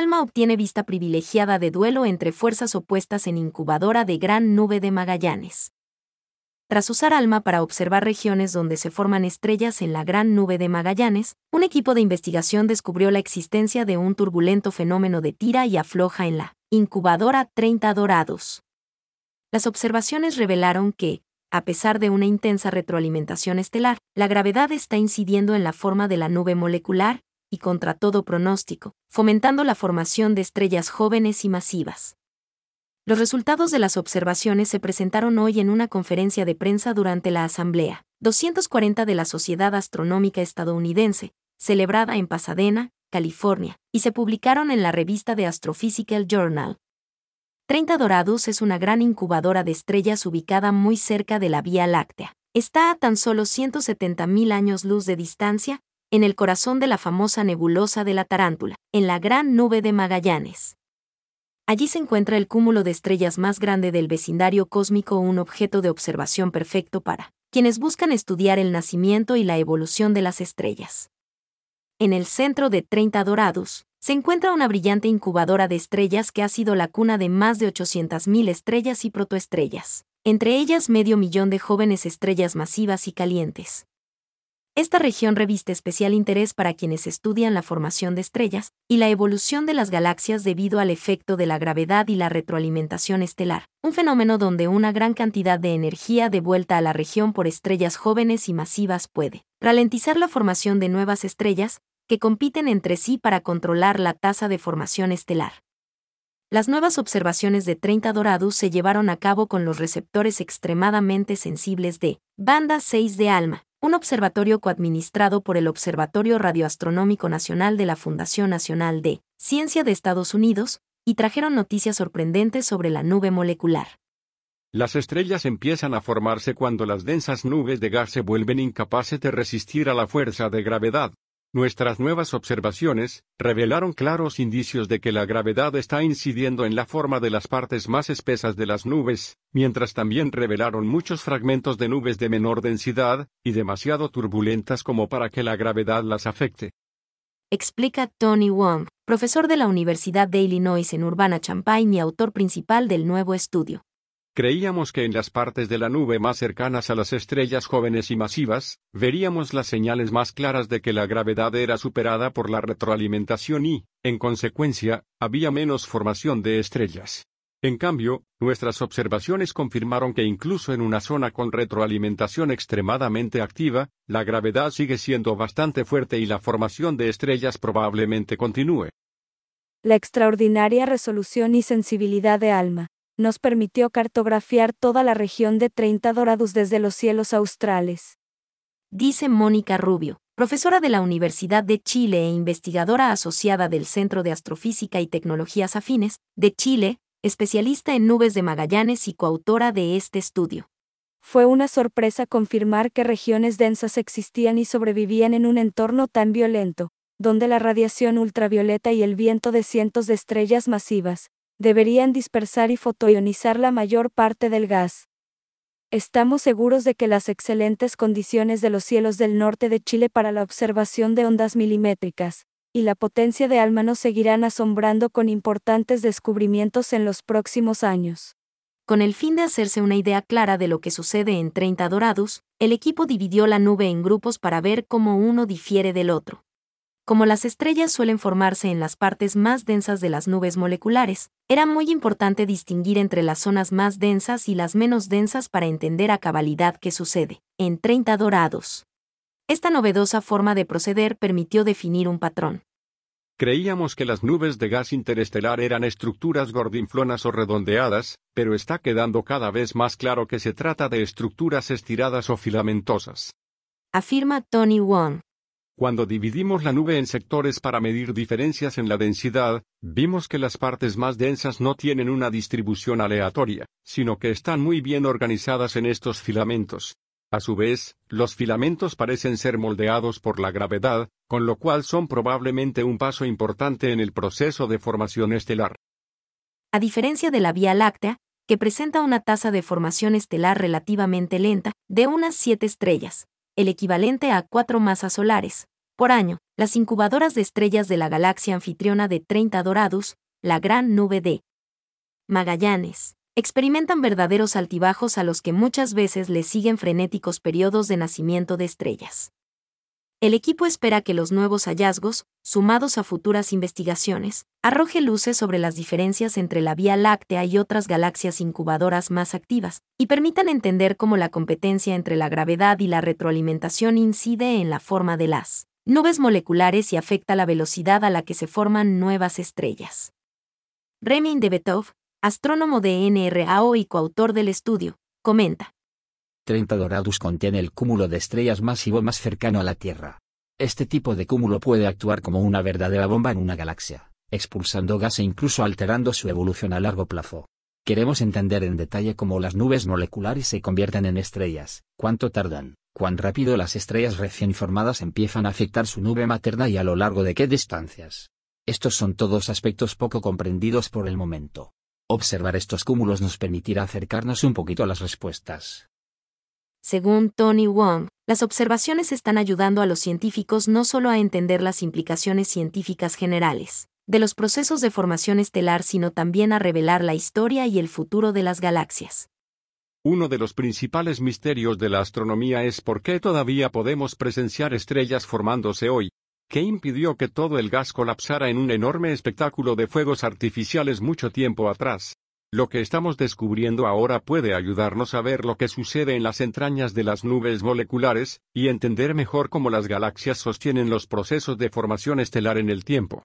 ALMA obtiene vista privilegiada de duelo entre fuerzas opuestas en incubadora de Gran Nube de Magallanes. Tras usar ALMA para observar regiones donde se forman estrellas en la Gran Nube de Magallanes, un equipo de investigación descubrió la existencia de un turbulento fenómeno de tira y afloja en la incubadora 30 Dorados. Las observaciones revelaron que, a pesar de una intensa retroalimentación estelar, la gravedad está incidiendo en la forma de la nube molecular, y contra todo pronóstico, fomentando la formación de estrellas jóvenes y masivas. Los resultados de las observaciones se presentaron hoy en una conferencia de prensa durante la Asamblea 240 de la Sociedad Astronómica Estadounidense, celebrada en Pasadena, California, y se publicaron en la revista de Astrophysical Journal. 30 Doradus es una gran incubadora de estrellas ubicada muy cerca de la Vía Láctea. Está a tan solo 170.000 años luz de distancia, en el corazón de la famosa nebulosa de la Tarántula, en la Gran Nube de Magallanes. Allí se encuentra el cúmulo de estrellas más grande del vecindario cósmico, un objeto de observación perfecto para quienes buscan estudiar el nacimiento y la evolución de las estrellas. En el centro de 30 Dorados, se encuentra una brillante incubadora de estrellas que ha sido la cuna de más de 800.000 estrellas y protoestrellas, entre ellas medio millón de jóvenes estrellas masivas y calientes. Esta región reviste especial interés para quienes estudian la formación de estrellas y la evolución de las galaxias debido al efecto de la gravedad y la retroalimentación estelar, un fenómeno donde una gran cantidad de energía devuelta a la región por estrellas jóvenes y masivas puede ralentizar la formación de nuevas estrellas que compiten entre sí para controlar la tasa de formación estelar. Las nuevas observaciones de 30 Doradus se llevaron a cabo con los receptores extremadamente sensibles de banda 6 de ALMA, un observatorio coadministrado por el Observatorio Radioastronómico Nacional de la Fundación Nacional de Ciencia de Estados Unidos, y trajeron noticias sorprendentes sobre la nube molecular. Las estrellas empiezan a formarse cuando las densas nubes de gas se vuelven incapaces de resistir a la fuerza de gravedad. Nuestras nuevas observaciones revelaron claros indicios de que la gravedad está incidiendo en la forma de las partes más espesas de las nubes, mientras también revelaron muchos fragmentos de nubes de menor densidad y demasiado turbulentas como para que la gravedad las afecte. Explica Tony Wong, profesor de la Universidad de Illinois en Urbana-Champaign y autor principal del nuevo estudio. Creíamos que en las partes de la nube más cercanas a las estrellas jóvenes y masivas, veríamos las señales más claras de que la gravedad era superada por la retroalimentación y, en consecuencia, había menos formación de estrellas. En cambio, nuestras observaciones confirmaron que incluso en una zona con retroalimentación extremadamente activa, la gravedad sigue siendo bastante fuerte y la formación de estrellas probablemente continúe. La extraordinaria resolución y sensibilidad de ALMA nos permitió cartografiar toda la región de 30 Dorados desde los cielos australes. Dice Mónica Rubio, profesora de la Universidad de Chile e investigadora asociada del Centro de Astrofísica y Tecnologías Afines, de Chile, especialista en nubes de Magallanes y coautora de este estudio. Fue una sorpresa confirmar que regiones densas existían y sobrevivían en un entorno tan violento, donde la radiación ultravioleta y el viento de cientos de estrellas masivas, deberían dispersar y fotoionizar la mayor parte del gas. Estamos seguros de que las excelentes condiciones de los cielos del norte de Chile para la observación de ondas milimétricas, y la potencia de ALMA nos seguirán asombrando con importantes descubrimientos en los próximos años. Con el fin de hacerse una idea clara de lo que sucede en 30 Dorados, el equipo dividió la nube en grupos para ver cómo uno difiere del otro. Como las estrellas suelen formarse en las partes más densas de las nubes moleculares, era muy importante distinguir entre las zonas más densas y las menos densas para entender a cabalidad qué sucede, en 30 dorados. Esta novedosa forma de proceder permitió definir un patrón. Creíamos que las nubes de gas interestelar eran estructuras gordinflonas o redondeadas, pero está quedando cada vez más claro que se trata de estructuras estiradas o filamentosas. Afirma Tony Wong. Cuando dividimos la nube en sectores para medir diferencias en la densidad, vimos que las partes más densas no tienen una distribución aleatoria, sino que están muy bien organizadas en estos filamentos. A su vez, los filamentos parecen ser moldeados por la gravedad, con lo cual son probablemente un paso importante en el proceso de formación estelar. A diferencia de la Vía Láctea, que presenta una tasa de formación estelar relativamente lenta, de unas 7 estrellas, el equivalente a cuatro masas solares, por año, las incubadoras de estrellas de la galaxia anfitriona de 30 Doradus, la gran nube de Magallanes, experimentan verdaderos altibajos a los que muchas veces les siguen frenéticos periodos de nacimiento de estrellas. El equipo espera que los nuevos hallazgos, sumados a futuras investigaciones, arroje luces sobre las diferencias entre la Vía Láctea y otras galaxias incubadoras más activas, y permitan entender cómo la competencia entre la gravedad y la retroalimentación incide en la forma de las nubes moleculares y afecta la velocidad a la que se forman nuevas estrellas. Remin de astrónomo de NRAO y coautor del estudio, comenta. 30 Doradus contiene el cúmulo de estrellas masivo más cercano a la Tierra. Este tipo de cúmulo puede actuar como una verdadera bomba en una galaxia, expulsando gas e incluso alterando su evolución a largo plazo. Queremos entender en detalle cómo las nubes moleculares se convierten en estrellas, cuánto tardan, cuán rápido las estrellas recién formadas empiezan a afectar su nube materna y a lo largo de qué distancias. Estos son todos aspectos poco comprendidos por el momento. Observar estos cúmulos nos permitirá acercarnos un poquito a las respuestas. Según Tony Wong, las observaciones están ayudando a los científicos no solo a entender las implicaciones científicas generales de los procesos de formación estelar, sino también a revelar la historia y el futuro de las galaxias. Uno de los principales misterios de la astronomía es por qué todavía podemos presenciar estrellas formándose hoy. ¿Qué impidió que todo el gas colapsara en un enorme espectáculo de fuegos artificiales mucho tiempo atrás? Lo que estamos descubriendo ahora puede ayudarnos a ver lo que sucede en las entrañas de las nubes moleculares, y entender mejor cómo las galaxias sostienen los procesos de formación estelar en el tiempo.